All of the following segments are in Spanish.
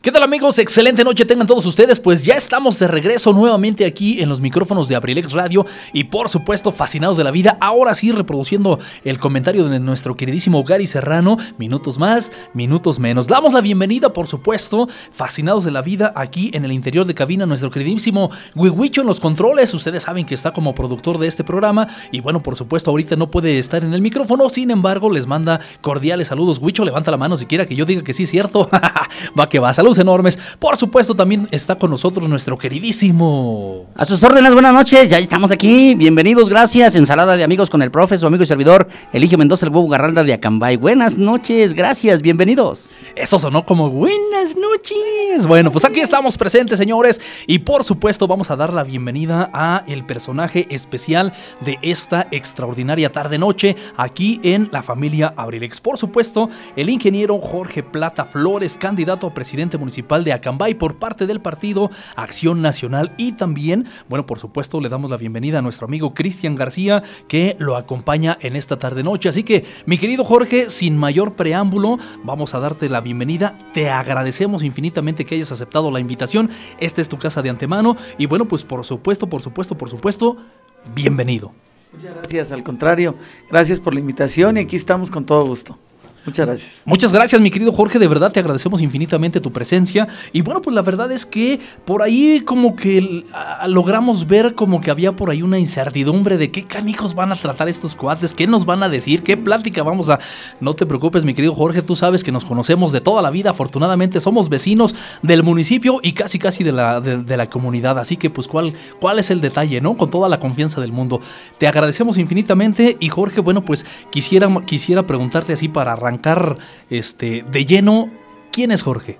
¿Qué tal amigos? Excelente noche tengan todos ustedes, pues ya estamos de regreso nuevamente aquí en los micrófonos de Abrilex Radio y por supuesto fascinados de la vida, ahora sí reproduciendo el comentario de nuestro queridísimo Gary Serrano, minutos más, minutos menos. Damos la bienvenida por supuesto, fascinados de la vida aquí en el interior de cabina, nuestro queridísimo Wiwicho en los controles, ustedes saben que está como productor de este programa y bueno, por supuesto ahorita no puede estar en el micrófono, sin embargo les manda cordiales saludos. Wicho, levanta la mano si quiera que yo diga que sí cierto. va que va, saludos enormes. Por supuesto, también está con nosotros nuestro queridísimo. A sus órdenes, buenas noches, ya estamos aquí. Bienvenidos, gracias. Ensalada de amigos con el profe, su amigo y servidor, Eligio Mendoza, el huevo Garralda de Acambay. Buenas noches, gracias, bienvenidos. Eso sonó como buenas noches. Bueno, pues aquí estamos presentes, señores. Y por supuesto, vamos a dar la bienvenida a el personaje especial de esta extraordinaria tarde-noche aquí en la familia Abrilex. Por supuesto, el ingeniero Jorge Plata Flores, candidato a presidente municipal de Acambay por parte del partido Acción Nacional y también, bueno, por supuesto, le damos la bienvenida a nuestro amigo Cristian García que lo acompaña en esta tarde noche. Así que, mi querido Jorge, sin mayor preámbulo, vamos a darte la bienvenida. Te agradecemos infinitamente que hayas aceptado la invitación. Esta es tu casa de antemano y bueno, pues por supuesto, por supuesto, por supuesto, bienvenido. Muchas gracias, al contrario, gracias por la invitación y aquí estamos con todo gusto. Muchas gracias. Muchas gracias, mi querido Jorge. De verdad te agradecemos infinitamente tu presencia. Y bueno, pues la verdad es que por ahí como que logramos ver como que había por ahí una incertidumbre de qué canijos van a tratar estos cuates, qué nos van a decir, qué plática vamos a... No te preocupes, mi querido Jorge, tú sabes que nos conocemos de toda la vida. Afortunadamente somos vecinos del municipio y casi casi de la, de, la comunidad. Así que pues cuál, cuál es el detalle, ¿no? Con toda la confianza del mundo. Te agradecemos infinitamente y Jorge, bueno, pues quisiera, quisiera preguntarte así para arrancar este, de lleno, ¿quién es Jorge?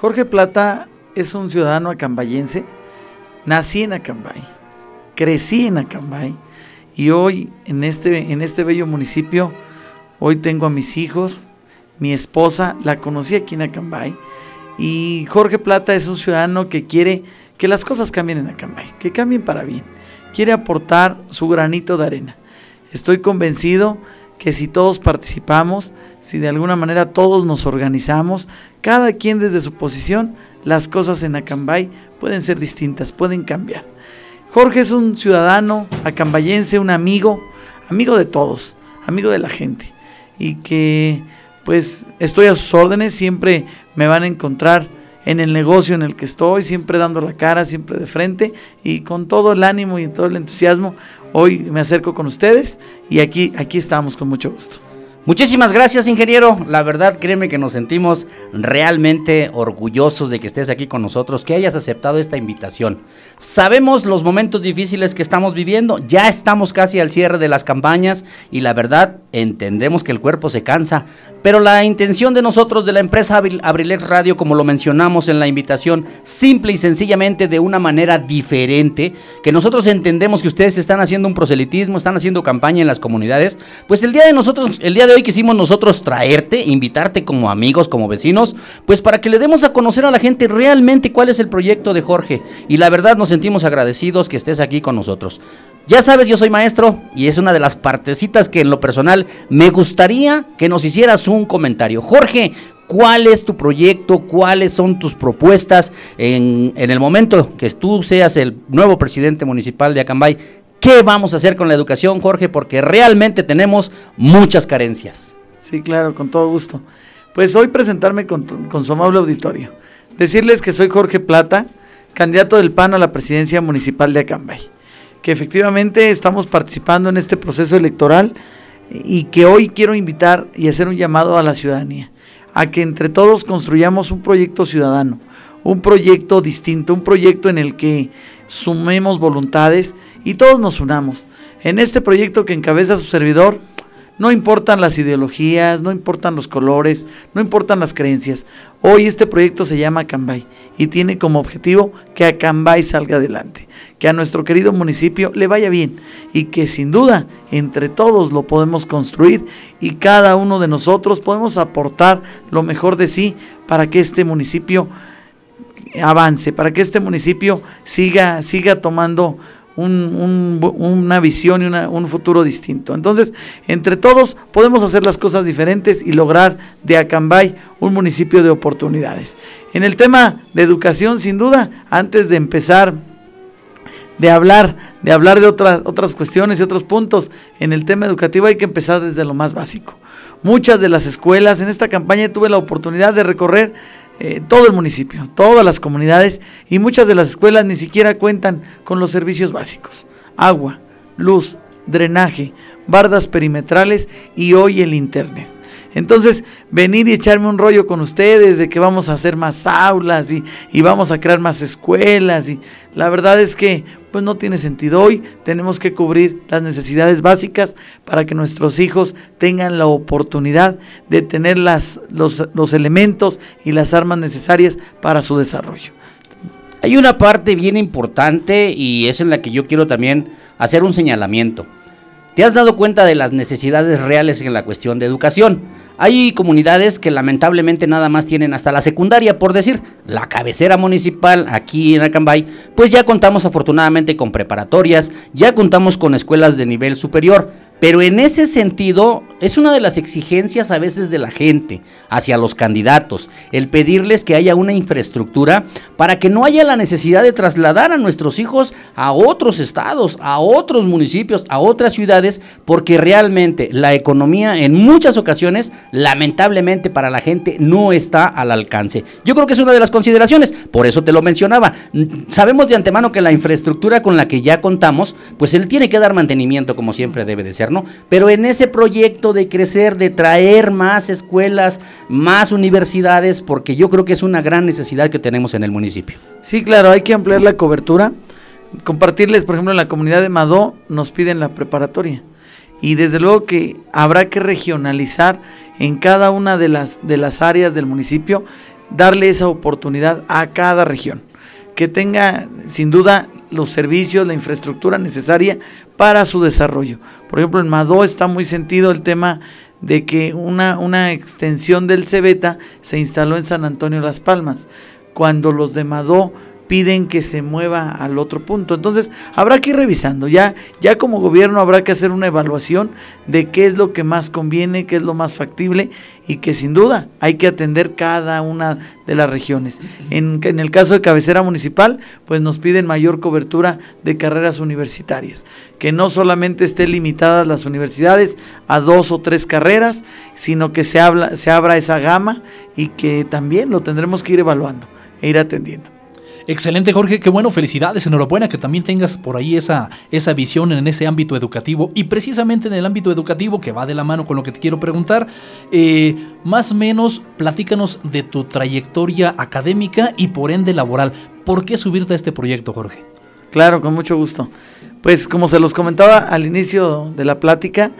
Jorge Plata es un ciudadano acambayense. Nací en Acambay, crecí en Acambay y hoy en este, en este bello municipio, hoy tengo a mis hijos, mi esposa, la conocí aquí en Acambay y Jorge Plata es un ciudadano que quiere que las cosas cambien en Acambay, que cambien para bien. Quiere aportar su granito de arena. Estoy convencido que si todos participamos, si de alguna manera todos nos organizamos, cada quien desde su posición, las cosas en Acambay pueden ser distintas, pueden cambiar. Jorge es un ciudadano acambayense, un amigo, amigo de todos, amigo de la gente, y que pues estoy a sus órdenes, siempre me van a encontrar en el negocio en el que estoy, siempre dando la cara, siempre de frente y con todo el ánimo y todo el entusiasmo Hoy me acerco con ustedes y aquí, aquí estamos con mucho gusto. Muchísimas gracias, ingeniero. La verdad, créeme que nos sentimos realmente orgullosos de que estés aquí con nosotros, que hayas aceptado esta invitación. Sabemos los momentos difíciles que estamos viviendo, ya estamos casi al cierre de las campañas y la verdad, entendemos que el cuerpo se cansa, pero la intención de nosotros de la empresa Abrilex Radio, como lo mencionamos en la invitación, simple y sencillamente de una manera diferente, que nosotros entendemos que ustedes están haciendo un proselitismo, están haciendo campaña en las comunidades, pues el día de nosotros, el día de hoy quisimos nosotros traerte, invitarte como amigos, como vecinos, pues para que le demos a conocer a la gente realmente cuál es el proyecto de Jorge. Y la verdad nos sentimos agradecidos que estés aquí con nosotros. Ya sabes, yo soy maestro y es una de las partecitas que en lo personal me gustaría que nos hicieras un comentario. Jorge, ¿cuál es tu proyecto? ¿Cuáles son tus propuestas en, en el momento que tú seas el nuevo presidente municipal de Acambay? ¿Qué vamos a hacer con la educación, Jorge? Porque realmente tenemos muchas carencias. Sí, claro, con todo gusto. Pues hoy presentarme con, su amable auditorio. Decirles que soy Jorge Plata, candidato del PAN a la presidencia municipal de Acambay. Que efectivamente estamos participando en este proceso electoral y que hoy quiero invitar y hacer un llamado a la ciudadanía. A que entre todos construyamos un proyecto ciudadano, un proyecto distinto, un proyecto en el que sumemos voluntades y todos nos unamos. En este proyecto que encabeza su servidor, no importan las ideologías, no importan los colores, no importan las creencias. Hoy este proyecto se llama Acambay y tiene como objetivo que Acambay salga adelante, que a nuestro querido municipio le vaya bien y que sin duda entre todos lo podemos construir y cada uno de nosotros podemos aportar lo mejor de sí para que este municipio avance, para que este municipio siga siga tomando una visión y un futuro distinto. Entonces, entre todos podemos hacer las cosas diferentes y lograr de Acambay un municipio de oportunidades. En el tema de educación, sin duda, antes de empezar de hablar, de hablar de otras, otras cuestiones y otros puntos en el tema educativo, hay que empezar desde lo más básico. Muchas de las escuelas, en esta campaña tuve la oportunidad de recorrer eh, todo el municipio, todas las comunidades y muchas de las escuelas ni siquiera cuentan con los servicios básicos. Agua, luz, drenaje, bardas perimetrales y hoy el Internet. Entonces, venir y echarme un rollo con ustedes de que vamos a hacer más aulas y, y, vamos a crear más escuelas. Y la verdad es que pues no tiene sentido. Hoy tenemos que cubrir las necesidades básicas para que nuestros hijos tengan la oportunidad de tener las, los, los elementos y las armas necesarias para su desarrollo. Hay una parte bien importante y es en la que yo quiero también hacer un señalamiento. ¿Te has dado cuenta de las necesidades reales en la cuestión de educación? Hay comunidades que lamentablemente nada más tienen hasta la secundaria, por decir, la cabecera municipal aquí en Acambay, pues ya contamos afortunadamente con preparatorias, ya contamos con escuelas de nivel superior, pero en ese sentido, es una de las exigencias a veces de la gente hacia los candidatos, el pedirles que haya una infraestructura para que no haya la necesidad de trasladar a nuestros hijos a otros estados, a otros municipios, a otras ciudades, porque realmente la economía en muchas ocasiones, lamentablemente para la gente, no está al alcance. Yo creo que es una de las consideraciones, por eso te lo mencionaba. Sabemos de antemano que la infraestructura con la que ya contamos, pues él tiene que dar mantenimiento como siempre debe de ser pero en ese proyecto de crecer, de traer más escuelas, más universidades, porque yo creo que es una gran necesidad que tenemos en el municipio. Sí, claro, hay que ampliar la cobertura. Compartirles, por ejemplo, en la comunidad de Madó nos piden la preparatoria. Y desde luego que habrá que regionalizar en cada una de las, de las áreas del municipio, darle esa oportunidad a cada región. Que tenga, sin duda, los servicios, la infraestructura necesaria para su desarrollo. Por ejemplo, en Madó está muy sentido el tema de que una, una extensión del Cebeta se instaló en San Antonio Las Palmas, cuando los de Madó piden que se mueva al otro punto. Entonces, habrá que ir revisando. Ya, ya como gobierno habrá que hacer una evaluación de qué es lo que más conviene, qué es lo más factible y que sin duda hay que atender cada una de las regiones. En, el caso de cabecera municipal, pues nos piden mayor cobertura de carreras universitarias, que no solamente estén limitadas las universidades a dos o tres carreras, sino que se, habla, se abra esa gama y que también lo tendremos que ir evaluando e ir atendiendo. Excelente, Jorge. Qué bueno. Felicidades. Enhorabuena que también tengas por ahí esa, esa visión en ese ámbito educativo. Y precisamente en el ámbito educativo, que va de la mano con lo que te quiero preguntar, eh, más o menos platícanos de tu trayectoria académica y por ende laboral. ¿Por qué subirte a este proyecto, Jorge? Claro, con mucho gusto. Pues como se los comentaba al inicio de la plática,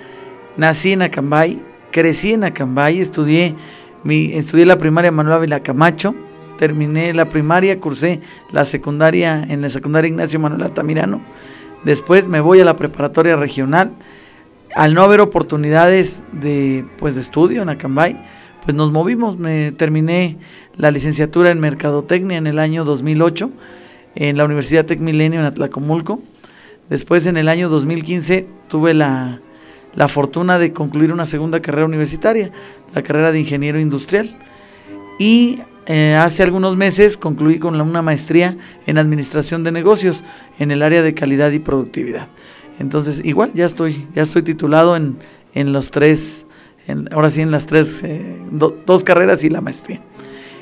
nací en Acambay, crecí en Acambay, estudié, mi, estudié la primaria Manuel Ávila Camacho, terminé la primaria, cursé la secundaria en la secundaria Ignacio Manuel Altamirano. Después me voy a la preparatoria regional. Al no haber oportunidades de, pues, de estudio en Acambay, pues nos movimos. Me terminé la licenciatura en Mercadotecnia en el año 2008 en la Universidad Tec Milenio en Atlacomulco. Después en el año 2015 tuve la, la fortuna de concluir una segunda carrera universitaria, la carrera de ingeniero industrial. Y eh, hace algunos meses concluí con una maestría en administración de negocios en el área de calidad y productividad. Entonces, igual ya estoy, ya estoy titulado en, en los tres, ahora sí en las tres, eh, dos carreras y la maestría.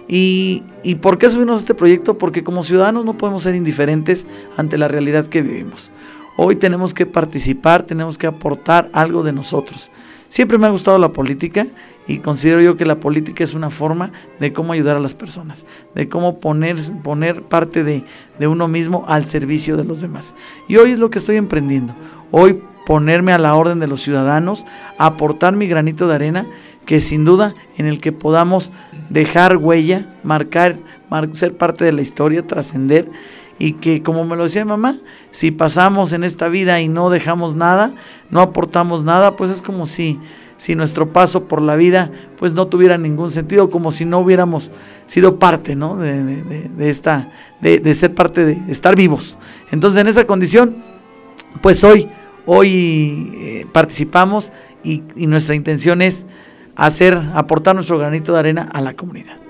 Y, ¿Y por qué subimos a este proyecto? Porque como ciudadanos no podemos ser indiferentes ante la realidad que vivimos. Hoy tenemos que participar, tenemos que aportar algo de nosotros. Siempre me ha gustado la política y considero yo que la política es una forma de cómo ayudar a las personas, de cómo poner, poner parte de, de uno mismo al servicio de los demás. Y hoy es lo que estoy emprendiendo. Hoy ponerme a la orden de los ciudadanos, aportar mi granito de arena, que sin duda en el que podamos dejar huella, marcar, ser parte de la historia, trascender y que como me lo decía mamá, si pasamos en esta vida y no dejamos nada, no aportamos nada, pues es como si si nuestro paso por la vida pues no tuviera ningún sentido, como si no hubiéramos sido parte ¿no? de, esta, de, ser parte de estar vivos. Entonces en esa condición pues hoy, hoy eh, participamos y, y nuestra intención es hacer, aportar nuestro granito de arena a la comunidad.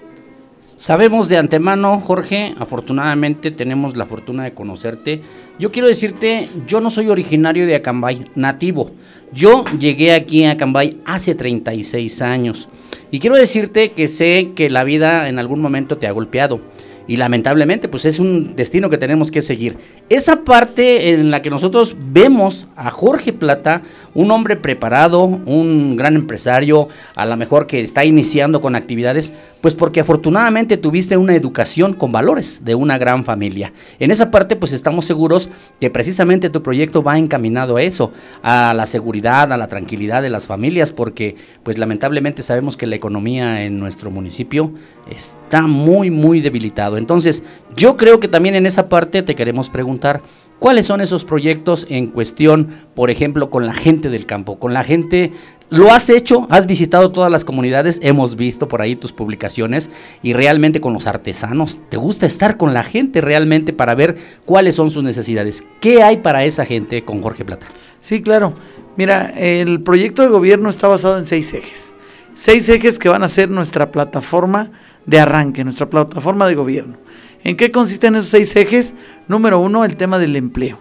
Sabemos de antemano, Jorge, afortunadamente tenemos la fortuna de conocerte. Yo quiero decirte, yo no soy originario de Acambay, nativo. Yo llegué aquí a Acambay hace 36 años. Y quiero decirte que sé que la vida en algún momento te ha golpeado y lamentablemente pues es un destino que tenemos que seguir. Esa parte en la que nosotros vemos a Jorge Plata, un hombre preparado, un gran empresario, a lo mejor que está iniciando con actividades, pues porque afortunadamente tuviste una educación con valores de una gran familia. En esa parte pues estamos seguros que precisamente tu proyecto va encaminado a eso, a la seguridad, a la tranquilidad de las familias, porque pues lamentablemente sabemos que la economía en nuestro municipio está muy muy debilitado. Entonces yo creo que también en esa parte te queremos preguntar, ¿Cuáles son esos proyectos en cuestión, por ejemplo, con la gente del campo, con la gente lo has hecho, has visitado todas las comunidades, hemos visto por ahí tus publicaciones y realmente con los artesanos. ¿Te gusta estar con la gente realmente para ver cuáles son sus necesidades? ¿Qué hay para esa gente con Jorge Plata? Sí, claro. Mira, el proyecto de gobierno está basado en seis ejes. Seis ejes que van a ser nuestra plataforma de arranque, nuestra plataforma de gobierno. ¿En qué consisten esos seis ejes? Número uno, el tema del empleo.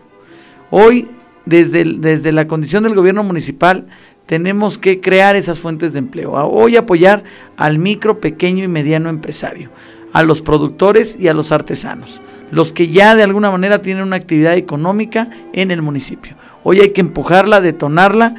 Hoy, desde, desde la condición del gobierno municipal, tenemos que crear esas fuentes de empleo. Hoy apoyar al micro, pequeño y mediano empresario, a los productores y a los artesanos, los que ya de alguna manera tienen una actividad económica en el municipio. Hoy hay que empujarla, detonarla,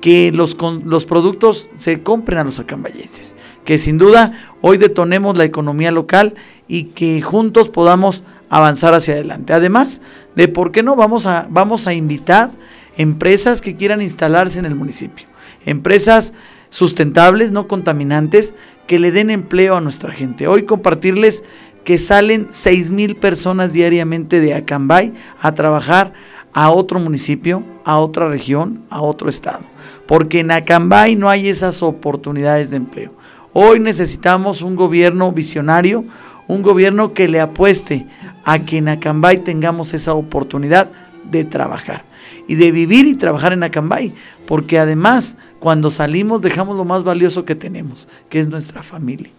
que los, los productos se compren a los acambayenses, que sin duda hoy detonemos la economía local y que juntos podamos avanzar hacia adelante. Además de, ¿por qué no? Vamos a, vamos a invitar empresas que quieran instalarse en el municipio. Empresas sustentables, no contaminantes, que le den empleo a nuestra gente. Hoy compartirles que salen 6 mil personas diariamente de Acambay a trabajar a otro municipio, a otra región, a otro estado. Porque en Acambay no hay esas oportunidades de empleo. Hoy necesitamos un gobierno visionario, un gobierno que le apueste a que en Acambay tengamos esa oportunidad de trabajar y de vivir y trabajar en Acambay, porque además cuando salimos dejamos lo más valioso que tenemos, que es nuestra familia.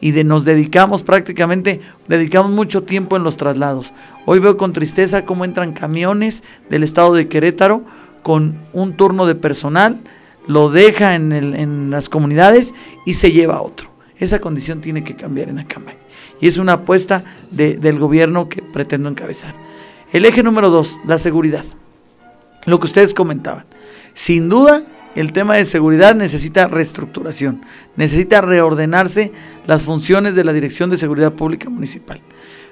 Y de, nos dedicamos prácticamente, dedicamos mucho tiempo en los traslados. Hoy veo con tristeza cómo entran camiones del estado de Querétaro con un turno de personal, lo deja en, las comunidades y se lleva a otro. Esa condición tiene que cambiar en Acambay y es una apuesta del gobierno que pretendo encabezar. El eje número dos, la seguridad. Lo que ustedes comentaban. Sin duda, el tema de seguridad necesita reestructuración, necesita reordenarse las funciones de la Dirección de Seguridad Pública Municipal.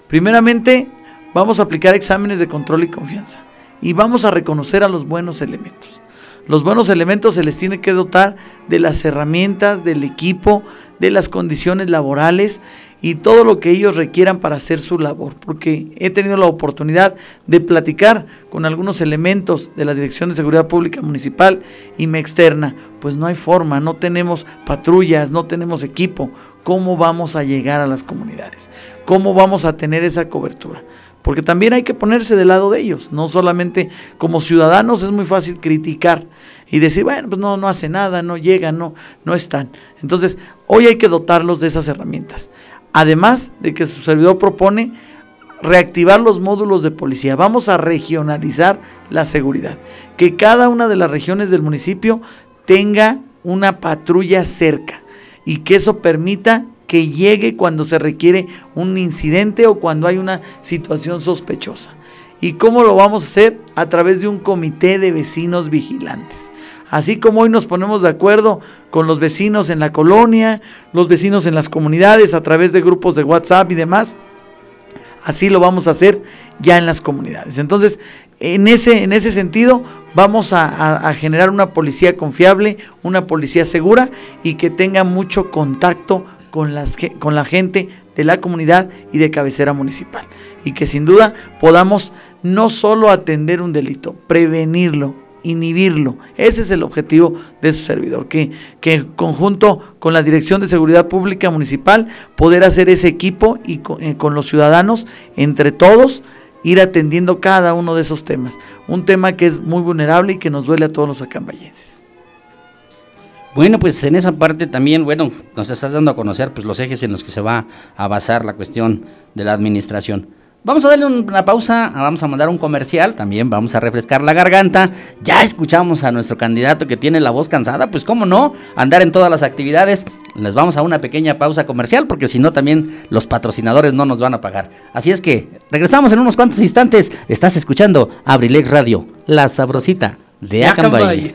Primeramente, vamos a aplicar exámenes de control y confianza y vamos a reconocer a los buenos elementos. Los buenos elementos se les tiene que dotar de las herramientas, del equipo, de las condiciones laborales y todo lo que ellos requieran para hacer su labor, porque he tenido la oportunidad de platicar con algunos elementos de la Dirección de Seguridad Pública Municipal y me externa, pues no hay forma, no tenemos patrullas, no tenemos equipo, ¿cómo vamos a llegar a las comunidades? ¿Cómo vamos a tener esa cobertura? Porque también hay que ponerse del lado de ellos, no solamente como ciudadanos es muy fácil criticar y decir, bueno, pues no, no hace nada, no llega, no, no están. Entonces, hoy hay que dotarlos de esas herramientas. Además de que su servidor propone reactivar los módulos de policía. Vamos a regionalizar la seguridad. Que cada una de las regiones del municipio tenga una patrulla cerca y que eso permita que llegue cuando se requiere un incidente o cuando hay una situación sospechosa. ¿Y cómo lo vamos a hacer? A través de un comité de vecinos vigilantes. Así como hoy nos ponemos de acuerdo con los vecinos en la colonia, los vecinos en las comunidades a través de grupos de WhatsApp y demás, así lo vamos a hacer ya en las comunidades. Entonces, en ese, en ese sentido, vamos a, generar una policía confiable, una policía segura y que tenga mucho contacto con, las, con la gente de la comunidad y de cabecera municipal. Y que sin duda podamos no solo atender un delito, prevenirlo, inhibirlo. Ese es el objetivo de su servidor, que, que en conjunto con la Dirección de Seguridad Pública Municipal, poder hacer ese equipo y con, eh, con los ciudadanos, entre todos, ir atendiendo cada uno de esos temas. Un tema que es muy vulnerable y que nos duele a todos los acambayenses. Bueno, pues en esa parte también, bueno, nos estás dando a conocer pues los ejes en los que se va a basar la cuestión de la administración. Vamos a darle una pausa, vamos a mandar un comercial, también vamos a refrescar la garganta. Ya escuchamos a nuestro candidato que tiene la voz cansada, pues cómo no, andar en todas las actividades. Les vamos a una pequeña pausa comercial porque si no también los patrocinadores no nos van a pagar. Así es que regresamos en unos cuantos instantes. Estás escuchando Abrilex Radio, la sabrosita de Acambay.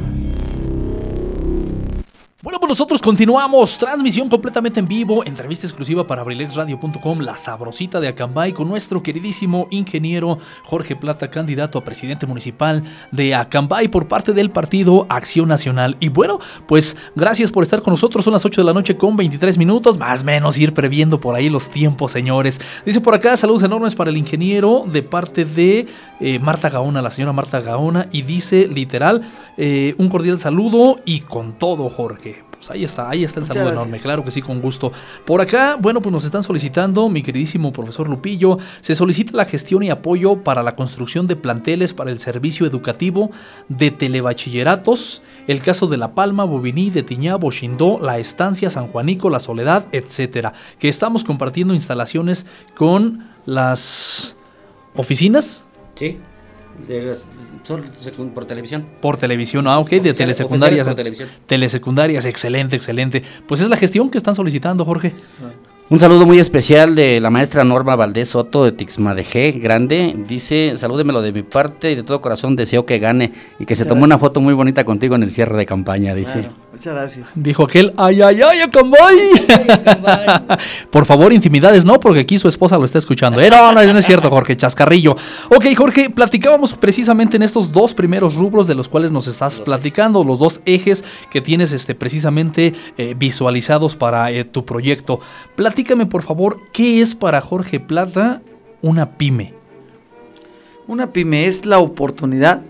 nosotros continuamos. Transmisión completamente en vivo. Entrevista exclusiva para abrilexradio.com. La sabrosita de Acambay con nuestro queridísimo ingeniero Jorge Plata, candidato a presidente municipal de Acambay por parte del partido Acción Nacional. Y bueno, pues gracias por estar con nosotros. Son las 8 de la noche con 23 minutos. Más o menos ir previendo por ahí los tiempos, señores. Dice por acá, saludos enormes para el ingeniero de parte de eh, Marta Gaona, la señora Marta Gaona. Y dice literal, eh, un cordial saludo y con todo, Jorge. Pues ahí está, ahí está el Muchas saludo gracias. enorme, claro que sí, con gusto. Por acá, bueno, pues nos están solicitando, mi queridísimo profesor Lupillo, se solicita la gestión y apoyo para la construcción de planteles para el servicio educativo de telebachilleratos, el caso de La Palma, Bobiní, de Tiñá, Bochindó, La Estancia, San Juanico, La Soledad, etcétera, que estamos compartiendo instalaciones con las oficinas Sí. De por televisión. por televisión, ah, ok, de Oficiales- telesecundarias. oficiales por televisión. Telesecundarias, excelente, excelente. Pues es la gestión que están solicitando, Jorge. Un saludo muy especial de la maestra Norma Valdés Soto de Tixmadejé, grande. Dice, salúdemelo de mi parte y de todo corazón deseo que gane y que se tomó una foto muy bonita contigo en el cierre de campaña, dice. Claro, muchas gracias. Dijo aquel, ay, ay, ay, Acambay. Por favor, intimidades, no, porque aquí su esposa lo está escuchando. Eh, no, no, no es cierto, Jorge, chascarrillo. Ok, Jorge, platicábamos precisamente en estos dos primeros rubros de los cuales nos estás platicando, los dos ejes que tienes este, precisamente eh, visualizados para eh, tu proyecto. Platícame, por favor, ¿qué es para Jorge Plata una pyme? Una pyme es la oportunidad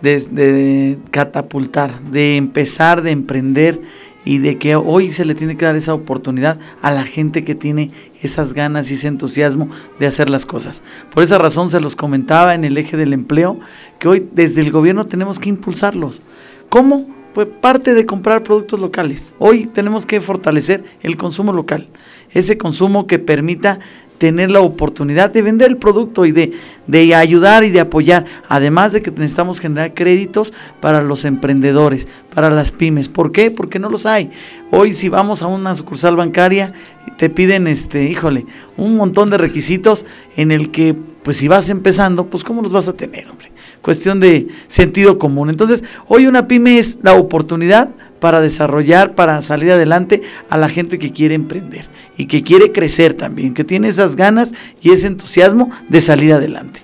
de, catapultar, de empezar, de emprender y de que hoy se le tiene que dar esa oportunidad a la gente que tiene esas ganas y ese entusiasmo de hacer las cosas. Por esa razón se los comentaba en el eje del empleo, que hoy desde el gobierno tenemos que impulsarlos. ¿Cómo? Pues parte de comprar productos locales. Hoy tenemos que fortalecer el consumo local, ese consumo que permita tener la oportunidad de vender el producto y de, de ayudar y de apoyar. Además de que necesitamos generar créditos para los emprendedores, para las pymes. ¿Por qué? Porque no los hay. Hoy si vamos a una sucursal bancaria, te piden, este, híjole, un montón de requisitos en el que, pues si vas empezando, pues ¿cómo los vas a tener, hombre? Cuestión de sentido común. Entonces, hoy una pyme es la oportunidad para desarrollar, para salir adelante a la gente que quiere emprender y que quiere crecer también, que tiene esas ganas y ese entusiasmo de salir adelante.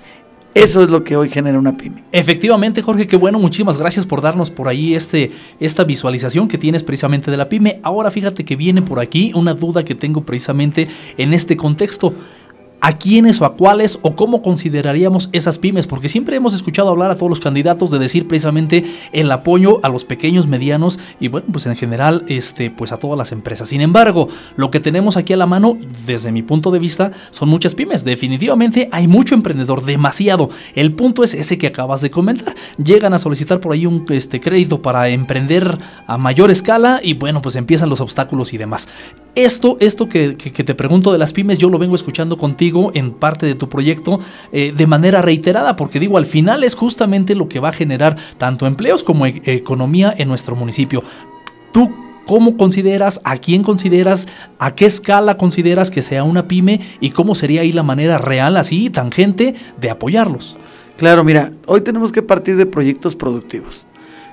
Eso es lo que hoy genera una pyme. Efectivamente, Jorge, qué bueno, muchísimas gracias por darnos por ahí este, esta visualización que tienes precisamente de la pyme. Ahora fíjate que viene por aquí una duda que tengo precisamente en este contexto a quiénes o a cuáles o cómo consideraríamos esas pymes, porque siempre hemos escuchado hablar a todos los candidatos de decir precisamente el apoyo a los pequeños, medianos y bueno, pues en general este pues a todas las empresas. Sin embargo, lo que tenemos aquí a la mano desde mi punto de vista son muchas pymes. Definitivamente hay mucho emprendedor, demasiado. El punto es ese que acabas de comentar. Llegan a solicitar por ahí un este crédito para emprender a mayor escala y bueno, pues empiezan los obstáculos y demás. Esto, esto que, te pregunto de las pymes, yo lo vengo escuchando contigo en parte de tu proyecto eh, de manera reiterada, porque digo, al final es justamente lo que va a generar tanto empleos como e, economía en nuestro municipio. ¿Tú cómo consideras, a quién consideras, a qué escala consideras que sea una pyme y cómo sería ahí la manera real, así, tangente, de apoyarlos? Claro, mira, hoy tenemos que partir de proyectos productivos.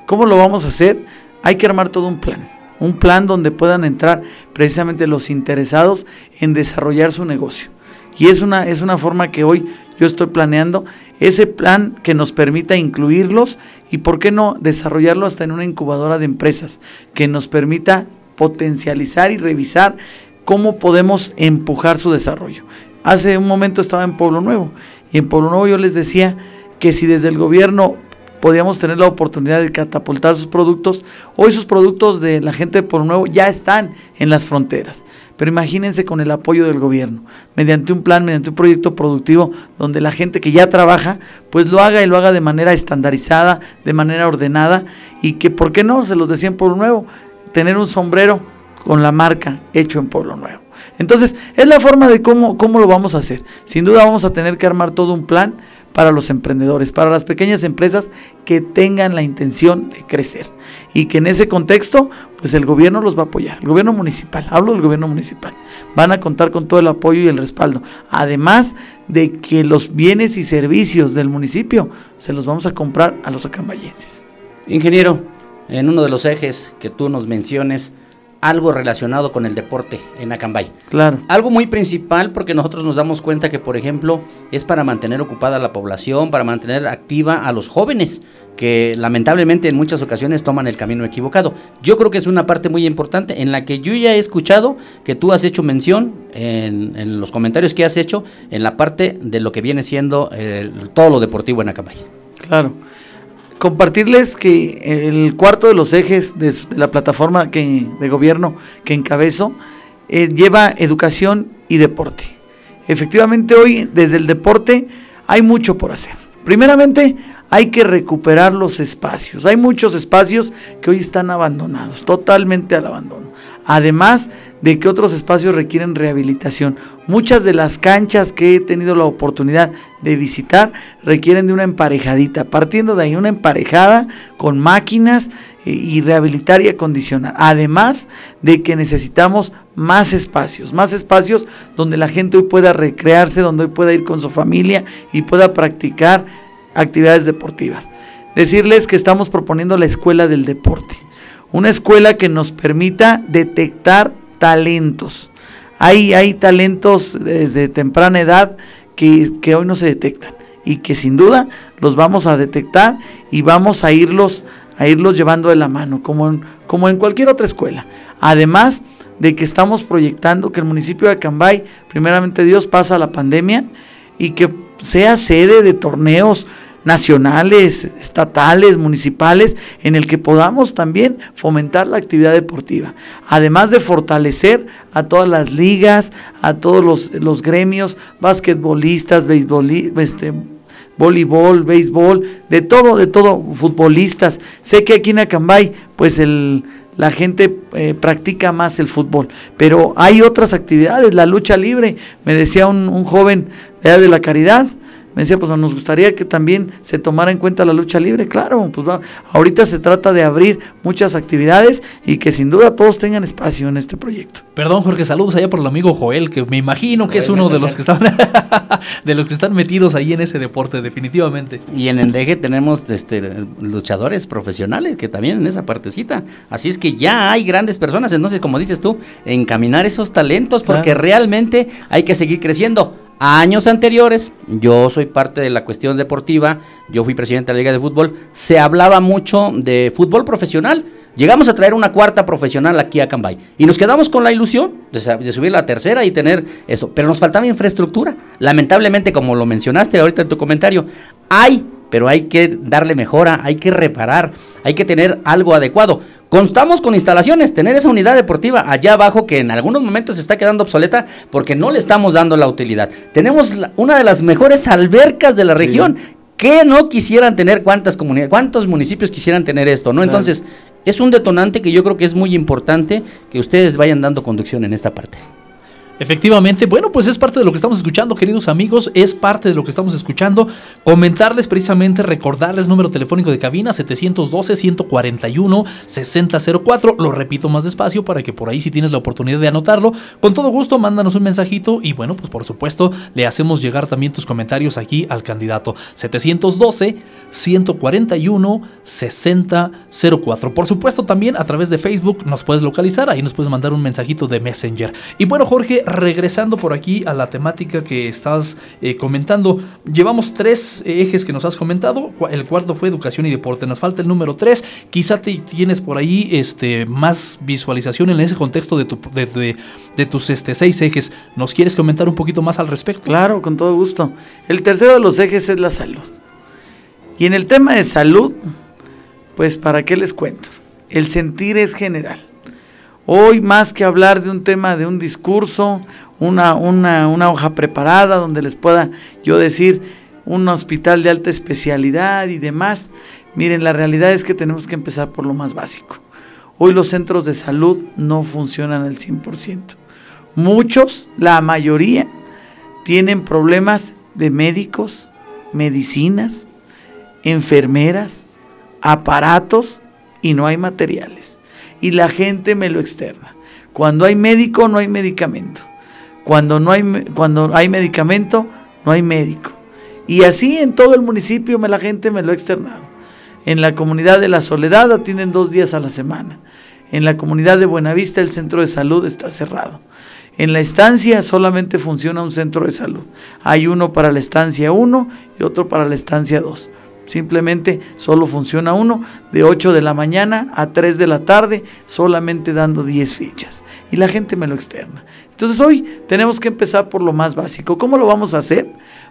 ¿Cómo lo vamos a hacer? Hay que armar todo un plan un plan donde puedan entrar precisamente los interesados en desarrollar su negocio. Y es una, es una forma que hoy yo estoy planeando, ese plan que nos permita incluirlos y, ¿por qué no, desarrollarlo hasta en una incubadora de empresas, que nos permita potencializar y revisar cómo podemos empujar su desarrollo. Hace un momento estaba en Pueblo Nuevo y en Pueblo Nuevo yo les decía que si desde el gobierno podíamos tener la oportunidad de catapultar sus productos. Hoy sus productos de la gente de Pueblo Nuevo ya están en las fronteras. Pero imagínense con el apoyo del gobierno, mediante un plan, mediante un proyecto productivo, donde la gente que ya trabaja, pues lo haga y lo haga de manera estandarizada, de manera ordenada, y que, ¿por qué no? Se los decía en Pueblo Nuevo, tener un sombrero con la marca hecho en Pueblo Nuevo. Entonces, es la forma de cómo, cómo lo vamos a hacer. Sin duda vamos a tener que armar todo un plan para los emprendedores, para las pequeñas empresas que tengan la intención de crecer. Y que en ese contexto, pues el gobierno los va a apoyar, el gobierno municipal, hablo del gobierno municipal, van a contar con todo el apoyo y el respaldo, además de que los bienes y servicios del municipio se los vamos a comprar a los acambayenses. Ingeniero, en uno de los ejes que tú nos menciones, algo relacionado con el deporte en Acambay. Claro. Algo muy principal porque nosotros nos damos cuenta que, por ejemplo, es para mantener ocupada la población, para mantener activa a los jóvenes que lamentablemente en muchas ocasiones toman el camino equivocado. Yo creo que es una parte muy importante en la que yo ya he escuchado que tú has hecho mención en, los comentarios que has hecho en la parte de lo que viene siendo todo lo deportivo en Acambay. Claro compartirles que el cuarto de los ejes de, la plataforma que, de gobierno que encabezo eh, lleva educación y deporte. Efectivamente hoy desde el deporte hay mucho por hacer. Primeramente hay que recuperar los espacios. Hay muchos espacios que hoy están abandonados, totalmente al abandono. Además de que otros espacios requieren rehabilitación. Muchas de las canchas que he tenido la oportunidad de visitar requieren de una emparejadita, partiendo de ahí una emparejada con máquinas eh, y rehabilitar y acondicionar. Además de que necesitamos más espacios, más espacios donde la gente hoy pueda recrearse, donde hoy pueda ir con su familia y pueda practicar actividades deportivas. Decirles que estamos proponiendo la escuela del deporte una escuela que nos permita detectar talentos. Hay, hay talentos desde temprana edad que, hoy no se detectan y que sin duda los vamos a detectar y vamos a irlos, a irlos llevando de la mano, como en, como en cualquier otra escuela. Además de que estamos proyectando que el municipio de Acambay, primeramente Dios, pasa la pandemia y que sea sede de torneos nacionales, estatales, municipales, en el que podamos también fomentar la actividad deportiva. Además de fortalecer a todas las ligas, a todos los, gremios, basquetbolistas, este, voleibol, béisbol, de todo, de todo, futbolistas. Sé que aquí en Acambay, pues el, la gente eh, practica más el fútbol, pero hay otras actividades, la lucha libre, me decía un, un joven de la caridad, me decía, pues nos gustaría que también se tomara en cuenta la lucha libre. Claro, pues va, ahorita se trata de abrir muchas actividades y que sin duda todos tengan espacio en este proyecto. Perdón, Jorge, saludos allá por el amigo Joel, que me imagino que es uno de los que están de los que están metidos ahí en ese deporte, definitivamente. Y en Endeje tenemos este luchadores profesionales que también en esa partecita. Así es que ya hay grandes personas, entonces, como dices tú, encaminar esos talentos porque realmente hay que seguir creciendo Años anteriores, yo soy parte de la cuestión deportiva, yo fui presidente de la Liga de Fútbol, se hablaba mucho de fútbol profesional. Llegamos a traer una cuarta profesional aquí a Cambay y nos quedamos con la ilusión de, subir la tercera y tener eso, pero nos faltaba infraestructura. Lamentablemente, como lo mencionaste ahorita en tu comentario, hay, pero hay que darle mejora, hay que reparar, hay que tener algo adecuado. Constamos con instalaciones, tener esa unidad deportiva allá abajo que en algunos momentos se está quedando obsoleta porque no le estamos dando la utilidad. Tenemos una de las mejores albercas de la región. que no quisieran tener cuántas comunidades, cuántos municipios quisieran tener esto, ¿no? Entonces, es un detonante que yo creo que es muy importante que ustedes vayan dando conducción en esta parte. Efectivamente, bueno, pues es parte de lo que estamos escuchando, queridos amigos, es parte de lo que estamos escuchando. Comentarles precisamente, recordarles número telefónico de cabina 712-141-6004. Lo repito más despacio para que por ahí si tienes la oportunidad de anotarlo, con todo gusto mándanos un mensajito y bueno, pues por supuesto le hacemos llegar también tus comentarios aquí al candidato 712-141-6004. Por supuesto también a través de Facebook nos puedes localizar, ahí nos puedes mandar un mensajito de Messenger. Y bueno, Jorge, regresando por aquí a la temática que estás eh, comentando, llevamos tres eh, ejes que nos has comentado. El cuarto fue educación y deporte. Nos falta el número tres. Quizá te tienes por ahí este, más visualización en ese contexto de, tu- de- de tus este, seis ejes. ¿Nos quieres comentar un poquito más al respecto? Claro, con todo gusto. El tercero de los ejes es la salud. Y en el tema de salud, pues para qué les cuento. El sentir es general. Hoy más que hablar de un tema, de un discurso, una, una, una hoja preparada donde les pueda yo decir un hospital de alta especialidad y demás, miren, la realidad es que tenemos que empezar por lo más básico. Hoy los centros de salud no funcionan al 100%. Muchos, la mayoría, tienen problemas de médicos, medicinas, enfermeras, aparatos y no hay materiales. Y la gente me lo externa. Cuando hay médico no hay medicamento. Cuando no hay cuando hay medicamento no hay médico. Y así en todo el municipio me la gente me lo ha externado. En la comunidad de La Soledad atienden dos días a la semana. En la comunidad de Buenavista el centro de salud está cerrado. En la estancia solamente funciona un centro de salud. Hay uno para la estancia 1 y otro para la estancia 2. Simplemente solo funciona uno de 8 de la mañana a 3 de la tarde, solamente dando 10 fichas. Y la gente me lo externa. Entonces hoy tenemos que empezar por lo más básico. ¿Cómo lo vamos a hacer?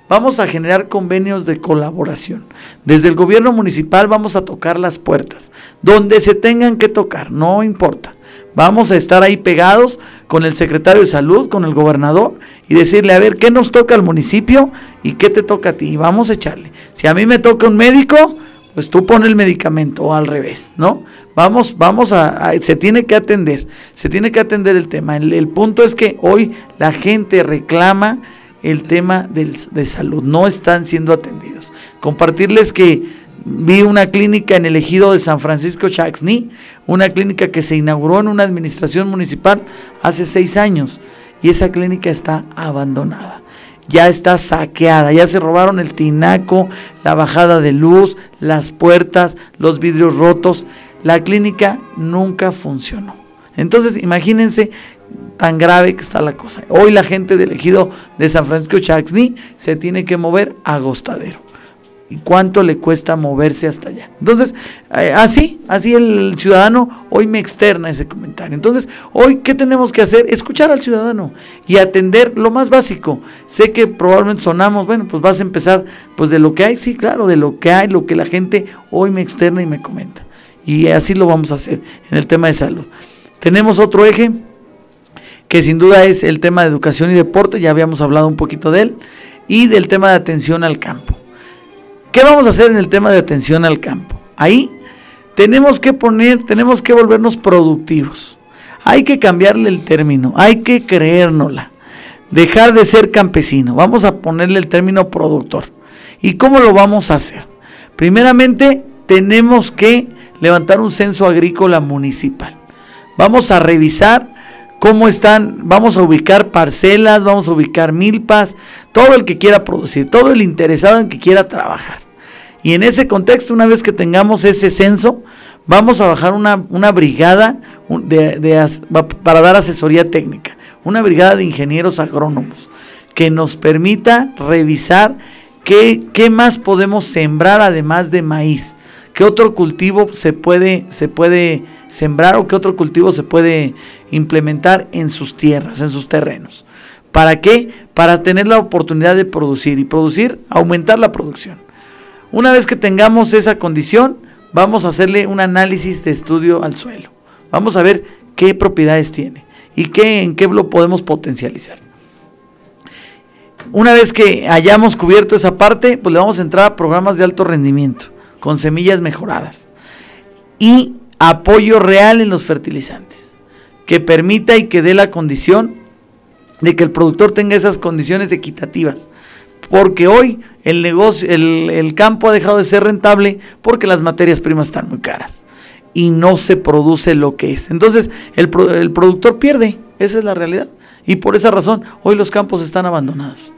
Vamos a generar convenios de colaboración. Desde el gobierno municipal vamos a tocar las puertas, donde se tengan que tocar, no importa. Vamos a estar ahí pegados con el secretario de salud, con el gobernador y decirle, a ver, ¿qué nos toca al municipio y qué te toca a ti? Y vamos a echarle. Si a mí me toca un médico, pues tú pon el medicamento o al revés, ¿no? Vamos, vamos a, se tiene que atender, se tiene que atender el tema. El, punto es que hoy la gente reclama el tema de salud, no están siendo atendidos. Compartirles que vi una clínica en el ejido de San Francisco Chaxní, una clínica que se inauguró en una administración municipal hace seis años y esa clínica está abandonada. Ya está saqueada, ya se robaron el tinaco, la bajada de luz, las puertas, los vidrios rotos. La clínica nunca funcionó. Entonces, imagínense tan grave que está la cosa. Hoy la gente del ejido de San Francisco Chaxní se tiene que mover a Gostadero. ¿Y cuánto le cuesta moverse hasta allá? Entonces, eh, así, así el ciudadano hoy me externa ese comentario. Entonces, hoy, ¿qué tenemos que hacer? Escuchar al ciudadano y atender lo más básico. Sé que probablemente sonamos, bueno, pues vas a empezar pues de lo que hay, sí, claro, de lo que hay, lo que la gente hoy me externa y me comenta. Y así lo vamos a hacer en el tema de salud. Tenemos otro eje que sin duda es el tema de educación y deporte, ya habíamos hablado un poquito de él, y del tema de atención al campo. ¿Qué vamos a hacer en el tema de atención al campo? Ahí tenemos que poner, tenemos que volvernos productivos. Hay que cambiarle el término, hay que creérnosla. Dejar de ser campesino, vamos a ponerle el término productor. ¿Y cómo lo vamos a hacer? Primeramente, tenemos que levantar un censo agrícola municipal. Vamos a revisar cómo están, vamos a ubicar parcelas, vamos a ubicar milpas, todo el que quiera producir, todo el interesado en que quiera trabajar. Y en ese contexto, una vez que tengamos ese censo, vamos a bajar una, una brigada para dar asesoría técnica, una brigada de ingenieros agrónomos que nos permita revisar qué, qué más podemos sembrar además de maíz. ¿Qué otro cultivo se puede, se puede sembrar o qué otro cultivo se puede implementar en sus tierras, en sus terrenos? ¿Para qué? Para tener la oportunidad de producir y producir, aumentar la producción. Una vez que tengamos esa condición, vamos a hacerle un análisis de estudio al suelo. Vamos a ver qué propiedades tiene y qué, en qué lo podemos potencializar. Una vez que hayamos cubierto esa parte, pues le vamos a entrar a programas de alto rendimiento con semillas mejoradas y apoyo real en los fertilizantes que permita y que dé la condición de que el productor tenga esas condiciones equitativas. Porque hoy el negocio, el, campo ha dejado de ser rentable porque las materias primas están muy caras y no se produce lo que es. Entonces el, el productor pierde, esa es la realidad. Y por esa razón hoy los campos están abandonados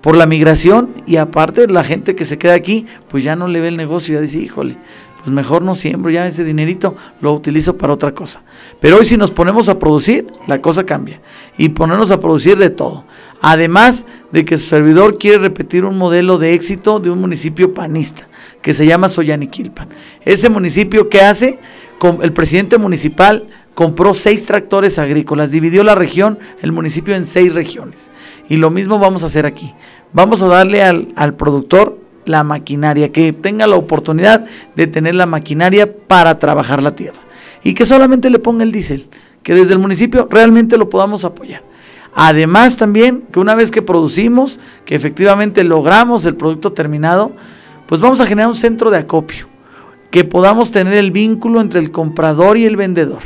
por la migración y aparte la gente que se queda aquí, pues ya no le ve el negocio, ya dice, híjole, pues mejor no siembro, ya ese dinerito lo utilizo para otra cosa. Pero hoy si nos ponemos a producir, la cosa cambia. Y ponernos a producir de todo. Además de que su servidor quiere repetir un modelo de éxito de un municipio panista, que se llama Soyaniquilpan. Ese municipio que hace, el presidente municipal compró seis tractores agrícolas, dividió la región, el municipio en seis regiones. Y lo mismo vamos a hacer aquí. Vamos a darle al, productor la maquinaria, que tenga la oportunidad de tener la maquinaria para trabajar la tierra. Y que solamente le ponga el diésel, que desde el municipio realmente lo podamos apoyar. Además también que una vez que producimos, que efectivamente logramos el producto terminado, pues vamos a generar un centro de acopio, que podamos tener el vínculo entre el comprador y el vendedor,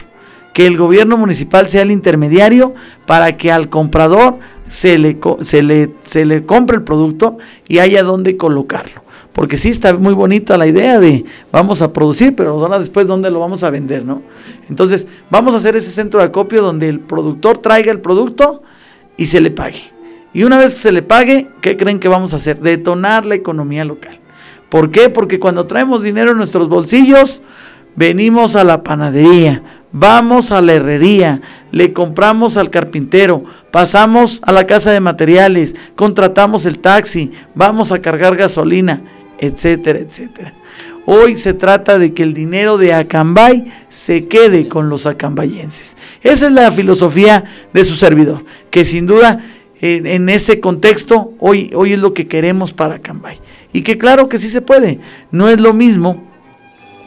que el gobierno municipal sea el intermediario para que al comprador se le, se le, se le compre el producto y haya dónde colocarlo. Porque sí está muy bonita la idea de vamos a producir, pero ahora después dónde lo vamos a vender, ¿no? Entonces, vamos a hacer ese centro de acopio donde el productor traiga el producto y se le pague. Y una vez que se le pague, ¿qué creen que vamos a hacer? Detonar la economía local. ¿Por qué? Porque cuando traemos dinero en nuestros bolsillos, venimos a la panadería, vamos a la herrería, le compramos al carpintero, pasamos a la casa de materiales, contratamos el taxi, vamos a cargar gasolina, etcétera, etcétera. Hoy se trata de que el dinero de Acambay se quede con los acambayenses. Esa es la filosofía de su servidor, que sin duda en, ese contexto hoy, hoy es lo que queremos para Acambay. Y que claro que sí se puede. No es lo mismo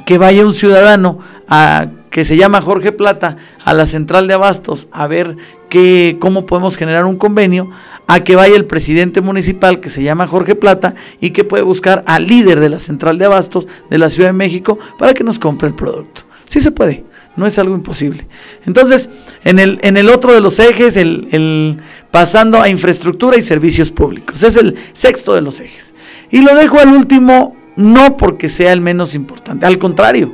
que vaya un ciudadano a, que se llama Jorge Plata a la central de abastos a ver qué, cómo podemos generar un convenio, a que vaya el presidente municipal que se llama Jorge Plata y que puede buscar al líder de la central de abastos de la Ciudad de México para que nos compre el producto. Sí se puede, no es algo imposible. Entonces, en el, en el otro de los ejes, el, el pasando a infraestructura y servicios públicos, es el sexto de los ejes. Y lo dejo al último no porque sea el menos importante, al contrario,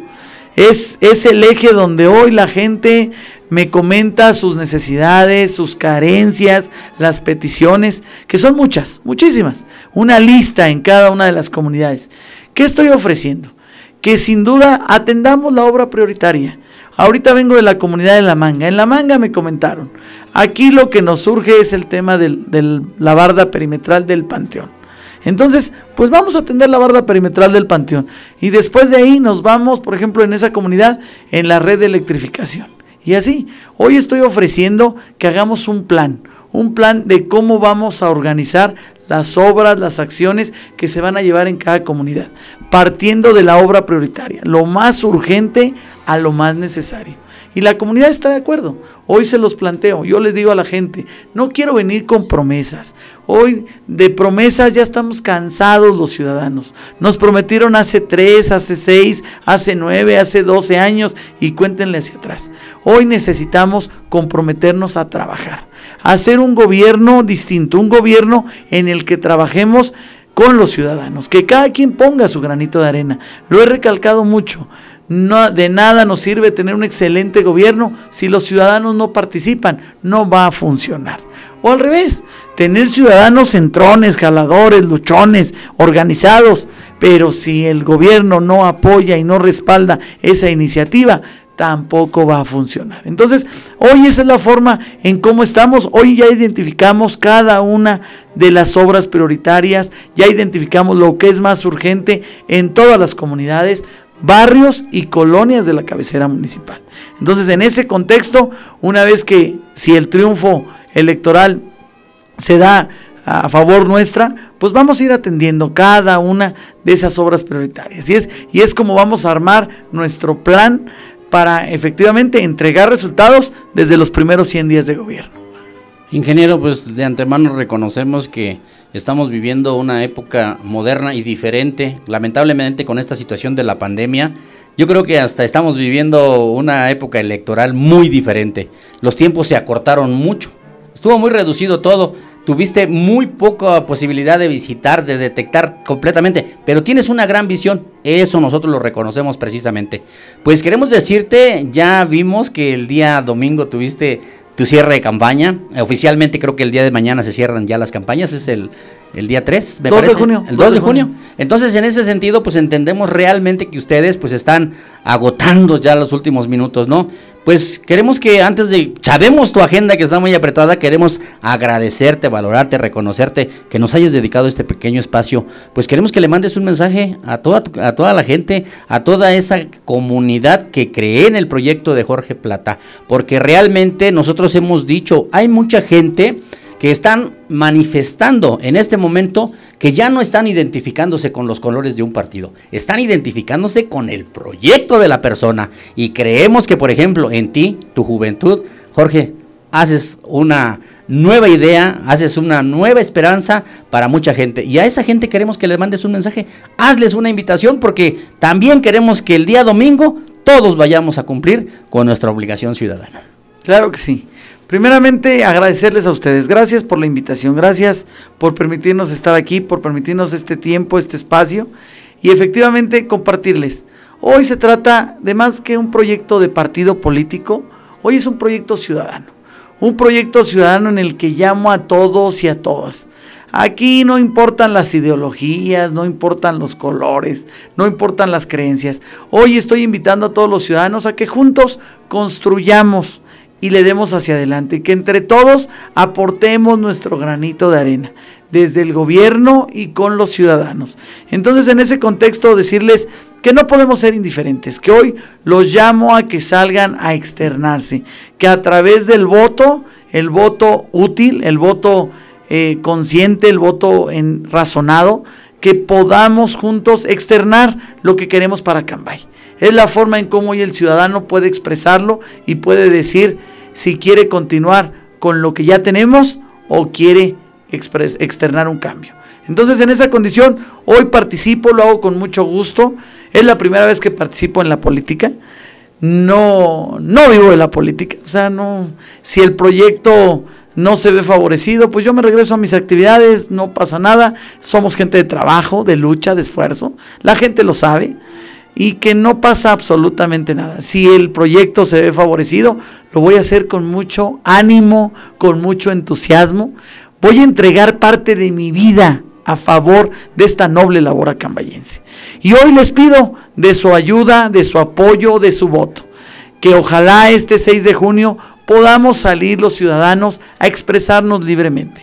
es, es el eje donde hoy la gente me comenta sus necesidades, sus carencias, las peticiones, que son muchas, muchísimas, una lista en cada una de las comunidades. ¿Qué estoy ofreciendo? Que sin duda atendamos la obra prioritaria. Ahorita vengo de la comunidad de La Manga. En La Manga me comentaron, aquí lo que nos surge es el tema de la barda perimetral del panteón. Entonces, pues vamos a atender la barda perimetral del panteón. Y después de ahí nos vamos, por ejemplo, en esa comunidad, en la red de electrificación. Y así, hoy estoy ofreciendo que hagamos un plan, un plan de cómo vamos a organizar las obras, las acciones que se van a llevar en cada comunidad, partiendo de la obra prioritaria, lo más urgente a lo más necesario. Y la comunidad está de acuerdo. Hoy se los planteo. Yo les digo a la gente, no quiero venir con promesas. Hoy de promesas ya estamos cansados los ciudadanos. Nos prometieron hace tres, hace seis, hace nueve, hace doce años y cuéntenle hacia atrás. Hoy necesitamos comprometernos a trabajar, a hacer un gobierno distinto, un gobierno en el que trabajemos con los ciudadanos, que cada quien ponga su granito de arena. Lo he recalcado mucho. No, de nada nos sirve tener un excelente gobierno si los ciudadanos no participan, no va a funcionar. O al revés, tener ciudadanos centrones, jaladores, luchones, organizados, pero si el gobierno no apoya y no respalda esa iniciativa, tampoco va a funcionar. Entonces, hoy esa es la forma en cómo estamos. Hoy ya identificamos cada una de las obras prioritarias, ya identificamos lo que es más urgente en todas las comunidades, barrios y colonias de la cabecera municipal. Entonces, en ese contexto, una vez que si el triunfo electoral se da a favor nuestra, pues vamos a ir atendiendo cada una de esas obras prioritarias. Y es, y es como vamos a armar nuestro plan para efectivamente entregar resultados desde los primeros 100 días de gobierno. Ingeniero, pues de antemano reconocemos que estamos viviendo una época moderna y diferente, lamentablemente con esta situación de la pandemia. Yo creo que hasta estamos viviendo una época electoral muy diferente. Los tiempos se acortaron mucho. Estuvo muy reducido todo tuviste muy poca posibilidad de visitar, de detectar completamente, pero tienes una gran visión. Eso nosotros lo reconocemos precisamente. Pues queremos decirte, ya vimos que el día domingo tuviste tu cierre de campaña. Oficialmente creo que el día de mañana se cierran ya las campañas, es el, el día 3, me 2 de junio. El 2, de, junio. Entonces, en ese sentido, pues entendemos realmente que ustedes pues están agotando ya los últimos minutos, ¿no? pues queremos que antes de, sabemos tu agenda que está muy apretada, queremos agradecerte, valorarte, reconocerte, que nos hayas dedicado este pequeño espacio, pues queremos que le mandes un mensaje a toda, a toda la gente, a toda esa comunidad que cree en el proyecto de Jorge Plata, porque realmente nosotros hemos dicho, hay mucha gente que están manifestando en este momento que ya no están identificándose con los colores de un partido, están identificándose con el proyecto de la persona. Y creemos que, por ejemplo, en ti, tu juventud, Jorge, haces una nueva idea, haces una nueva esperanza para mucha gente. Y a esa gente queremos que le mandes un mensaje, hazles una invitación porque también queremos que el día domingo todos vayamos a cumplir con nuestra obligación ciudadana. Claro que sí. Primeramente, agradecerles a ustedes. Gracias por la invitación, gracias por permitirnos estar aquí, por permitirnos este tiempo, este espacio y efectivamente compartirles. Hoy se trata de más que un proyecto de partido político, hoy es un proyecto ciudadano. Un proyecto ciudadano en el que llamo a todos y a todas. Aquí no importan las ideologías, no importan los colores, no importan las creencias. Hoy estoy invitando a todos los ciudadanos a que juntos construyamos y le demos hacia adelante. Que entre todos aportemos nuestro granito de arena, desde el gobierno y con los ciudadanos. Entonces, en ese contexto, decirles que no podemos ser indiferentes, que hoy los llamo a que salgan a externarse, que a través del voto, el voto útil, el voto eh, consciente, el voto razonado, que podamos juntos externar lo que queremos para Cambay. Es la forma en cómo hoy el ciudadano puede expresarlo y puede decir si quiere continuar con lo que ya tenemos o quiere externar un cambio. Entonces en esa condición hoy participo, lo hago con mucho gusto. Es la primera vez que participo en la política. No, no vivo de la política. O sea, no, si el proyecto no se ve favorecido, pues yo me regreso a mis actividades, no pasa nada. Somos gente de trabajo, de lucha, de esfuerzo. La gente lo sabe y que no pasa absolutamente nada. Si el proyecto se ve favorecido, lo voy a hacer con mucho ánimo, con mucho entusiasmo. Voy a entregar parte de mi vida a favor de esta noble labor acambayense. Y hoy les pido de su ayuda, de su apoyo, de su voto. Que ojalá este 6 de junio podamos salir los ciudadanos a expresarnos libremente.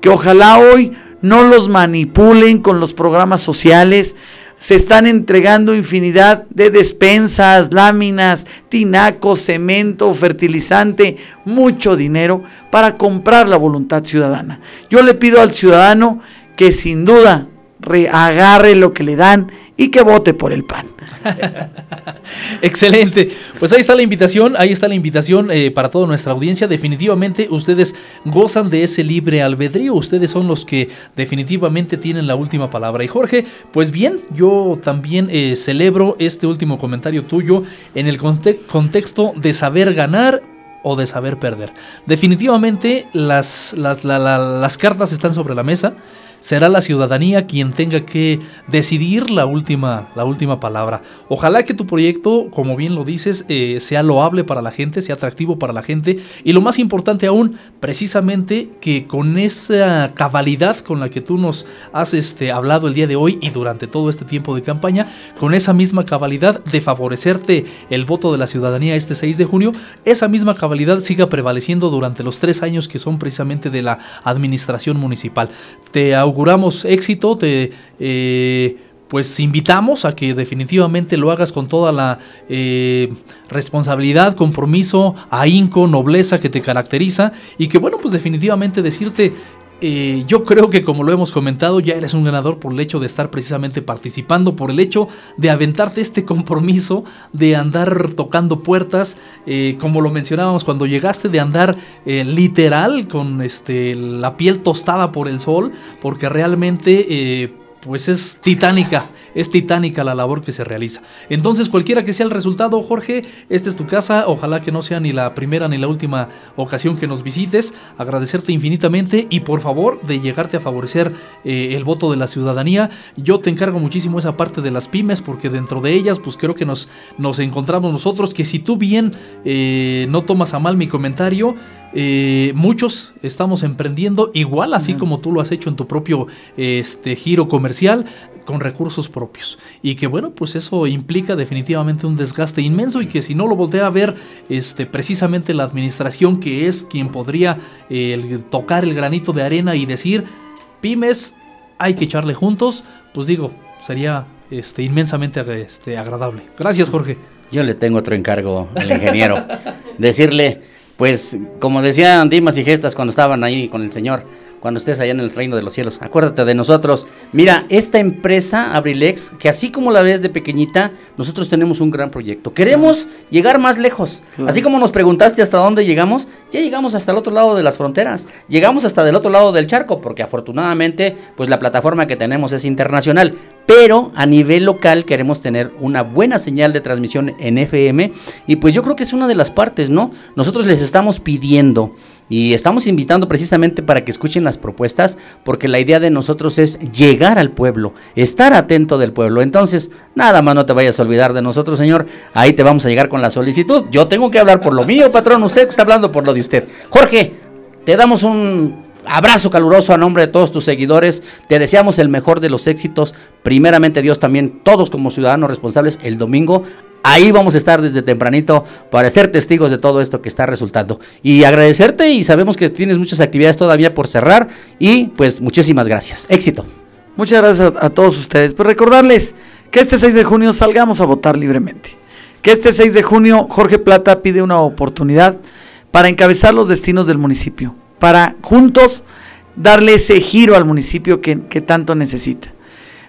Que ojalá hoy no los manipulen con los programas sociales, se están entregando infinidad de despensas, láminas, tinacos, cemento, fertilizante, mucho dinero para comprar la voluntad ciudadana. Yo le pido al ciudadano que sin duda agarre lo que le dan y que vote por el PAN. Excelente. Pues ahí está la invitación, ahí está la invitación eh, para toda nuestra audiencia. Definitivamente ustedes gozan de ese libre albedrío, ustedes son los que definitivamente tienen la última palabra. Y Jorge, pues bien, yo también eh, celebro este último comentario tuyo en el contexto de saber ganar o de saber perder. Definitivamente las, las cartas están sobre la mesa será la ciudadanía quien tenga que decidir la última, la última palabra. Ojalá que tu proyecto, como bien lo dices, eh, sea loable para la gente, sea atractivo para la gente y lo más importante aún, precisamente que con esa cabalidad con la que tú nos has este, hablado el día de hoy y durante todo este tiempo de campaña, con esa misma cabalidad de favorecerte el voto de la ciudadanía este 6 de junio, esa misma cabalidad siga prevaleciendo durante los tres años que son precisamente de la administración municipal. Te auguramos éxito, te... Eh, pues invitamos a que definitivamente lo hagas con toda la eh, responsabilidad, compromiso, ahínco, nobleza que te caracteriza y que bueno, pues definitivamente decirte eh, yo creo que como lo hemos comentado, ya eres un ganador por el hecho de estar precisamente participando, por el hecho de aventarte este compromiso, de andar tocando puertas, eh, como lo mencionábamos cuando llegaste, de andar eh, literal con este, la piel tostada por el sol, porque realmente pues es titánica, es titánica la labor que se realiza. Entonces, cualquiera que sea el resultado, Jorge, esta es tu casa, ojalá que no sea ni la primera ni la última ocasión que nos visites, agradecerte infinitamente y por favor de llegarte a favorecer eh, el voto de la ciudadanía. Yo te encargo muchísimo esa parte de las pymes porque dentro de ellas, pues creo que nos, nos encontramos nosotros, que si tú bien eh, no tomas a mal mi comentario, eh, muchos estamos emprendiendo igual así como tú lo has hecho en tu propio este, giro comercial con recursos propios. Y que bueno pues eso implica definitivamente un desgaste inmenso y que si no lo voltea a ver este precisamente la administración que es quien podría eh, tocar el granito de arena y decir pymes hay que echarle juntos pues digo sería este inmensamente este, agradable. Gracias Jorge. Yo le tengo otro encargo al ingeniero. Decirle pues como decían Dimas y Gestas cuando estaban ahí con el Señor, cuando estés allá en el reino de los cielos, acuérdate de nosotros. Mira, esta empresa Abrilex, que así como la ves de pequeñita, nosotros tenemos un gran proyecto. Queremos llegar más lejos. Así como nos preguntaste hasta dónde llegamos, ya llegamos hasta el otro lado de las fronteras. Llegamos hasta del otro lado del charco, porque afortunadamente, pues la plataforma que tenemos es internacional pero a nivel local queremos tener una buena señal de transmisión en FM y pues yo creo que es una de las partes, ¿no? Nosotros les estamos pidiendo y estamos invitando precisamente para que escuchen las propuestas porque la idea de nosotros es llegar al pueblo, estar atento del pueblo. Entonces, nada más no te vayas a olvidar de nosotros, señor. Ahí te vamos a llegar con la solicitud. Yo tengo que hablar por lo mío, patrón. Usted está hablando por lo de usted. Jorge, te damos un Abrazo caluroso a nombre de todos tus seguidores. Te deseamos el mejor de los éxitos. Primeramente Dios también, todos como ciudadanos responsables, el domingo. Ahí vamos a estar desde tempranito para ser testigos de todo esto que está resultando. Y agradecerte y sabemos que tienes muchas actividades todavía por cerrar. Y pues muchísimas gracias. Éxito. Muchas gracias a, todos ustedes. Pues recordarles que este 6 de junio salgamos a votar libremente. Que este 6 de junio Jorge Plata pide una oportunidad para encabezar los destinos del municipio para juntos darle ese giro al municipio que, tanto necesita.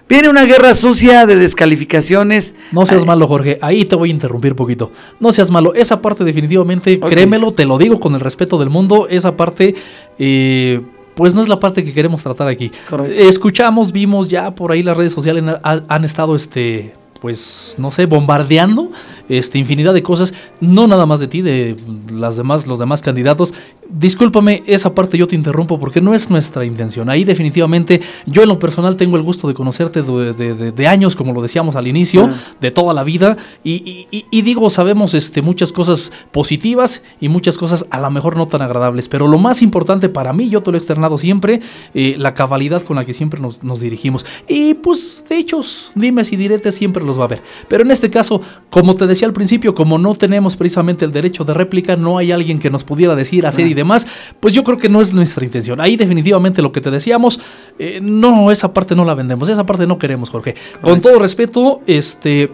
Viene una guerra sucia de descalificaciones. No seas malo, Jorge. Ahí te voy a interrumpir un poquito. No seas malo. Esa parte definitivamente, créemelo, te lo digo con el respeto del mundo, esa parte... Eh, pues no es la parte que queremos tratar aquí. Escuchamos, vimos ya por ahí las redes sociales han, han estado este pues no sé, bombardeando este, infinidad de cosas, no nada más de ti, de las demás, los demás candidatos. Discúlpame, esa parte yo te interrumpo porque no es nuestra intención. Ahí definitivamente yo en lo personal tengo el gusto de conocerte de, años, como lo decíamos al inicio, ah. de toda la vida. Y, digo, sabemos este, muchas cosas positivas y muchas cosas a lo mejor no tan agradables. Pero lo más importante para mí, yo te lo he externado siempre, eh, la cabalidad con la que siempre nos, nos dirigimos. Y pues de hechos, dimes y diretes siempre los va a ver. Pero en este caso, como te decía al principio, como no tenemos precisamente el derecho de réplica, no hay alguien que nos pudiera decir, hacer y demás, pues yo creo que no es nuestra intención. Ahí definitivamente lo que te decíamos, eh, no, esa parte no la vendemos, esa parte no queremos, Jorge. Con todo respeto, este...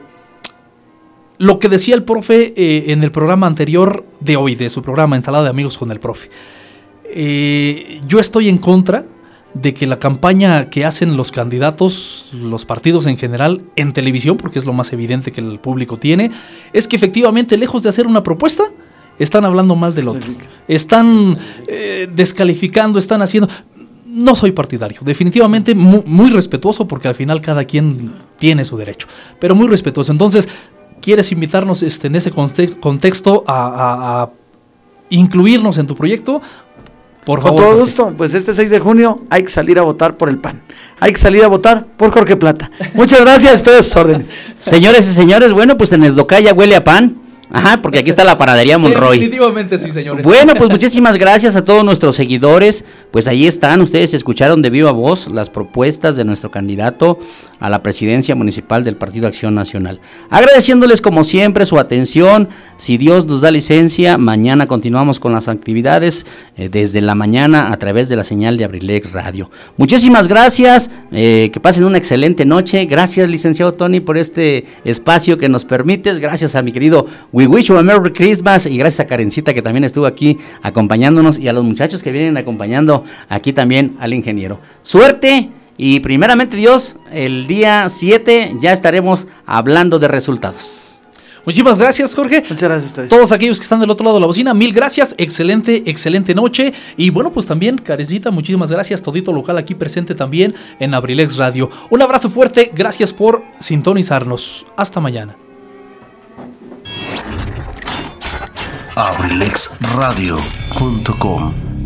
Lo que decía el profe eh, en el programa anterior de hoy, de su programa Ensalada de Amigos con el profe. Eh, yo estoy en contra de que la campaña que hacen los candidatos, los partidos en general, en televisión, porque es lo más evidente que el público tiene, es que efectivamente, lejos de hacer una propuesta, están hablando más del otro. Están eh, descalificando, están haciendo... No soy partidario, definitivamente muy, respetuoso porque al final cada quien tiene su derecho, pero muy respetuoso. Entonces, ¿quieres invitarnos este, en ese contexto a incluirnos en tu proyecto? Por Con todo Jorge. gusto, pues este 6 de junio hay que salir a votar por el PAN. Hay que salir a votar por Jorge Plata. Muchas gracias, a sus órdenes. Señores y señores, bueno, pues en Esdocaya huele a pan. Ajá, porque aquí está la panadería Monroy. Definitivamente sí, señores. Bueno, pues muchísimas gracias a todos nuestros seguidores. Pues ahí están, ustedes escucharon de viva voz las propuestas de nuestro candidato a la presidencia municipal del Partido Acción Nacional. Agradeciéndoles como siempre su atención. Si Dios nos da licencia, mañana continuamos con las actividades eh, desde la mañana a través de la señal de Abrilex Radio. Muchísimas gracias, eh, que pasen una excelente noche. Gracias, licenciado Tony, por este espacio que nos permites. Gracias a mi querido We Wish You a Merry Christmas y gracias a Karencita que también estuvo aquí acompañándonos y a los muchachos que vienen acompañando aquí también al ingeniero. Suerte y primeramente Dios, el día 7 ya estaremos hablando de resultados. Muchísimas gracias, Jorge. Muchas gracias a ustedes. Todos aquellos que están del otro lado de la bocina, mil gracias, excelente, excelente noche. Y bueno, pues también, Carecita, muchísimas gracias, todito local aquí presente también en Abrilex Radio. Un abrazo fuerte, gracias por sintonizarnos. Hasta mañana. abrilexradio.com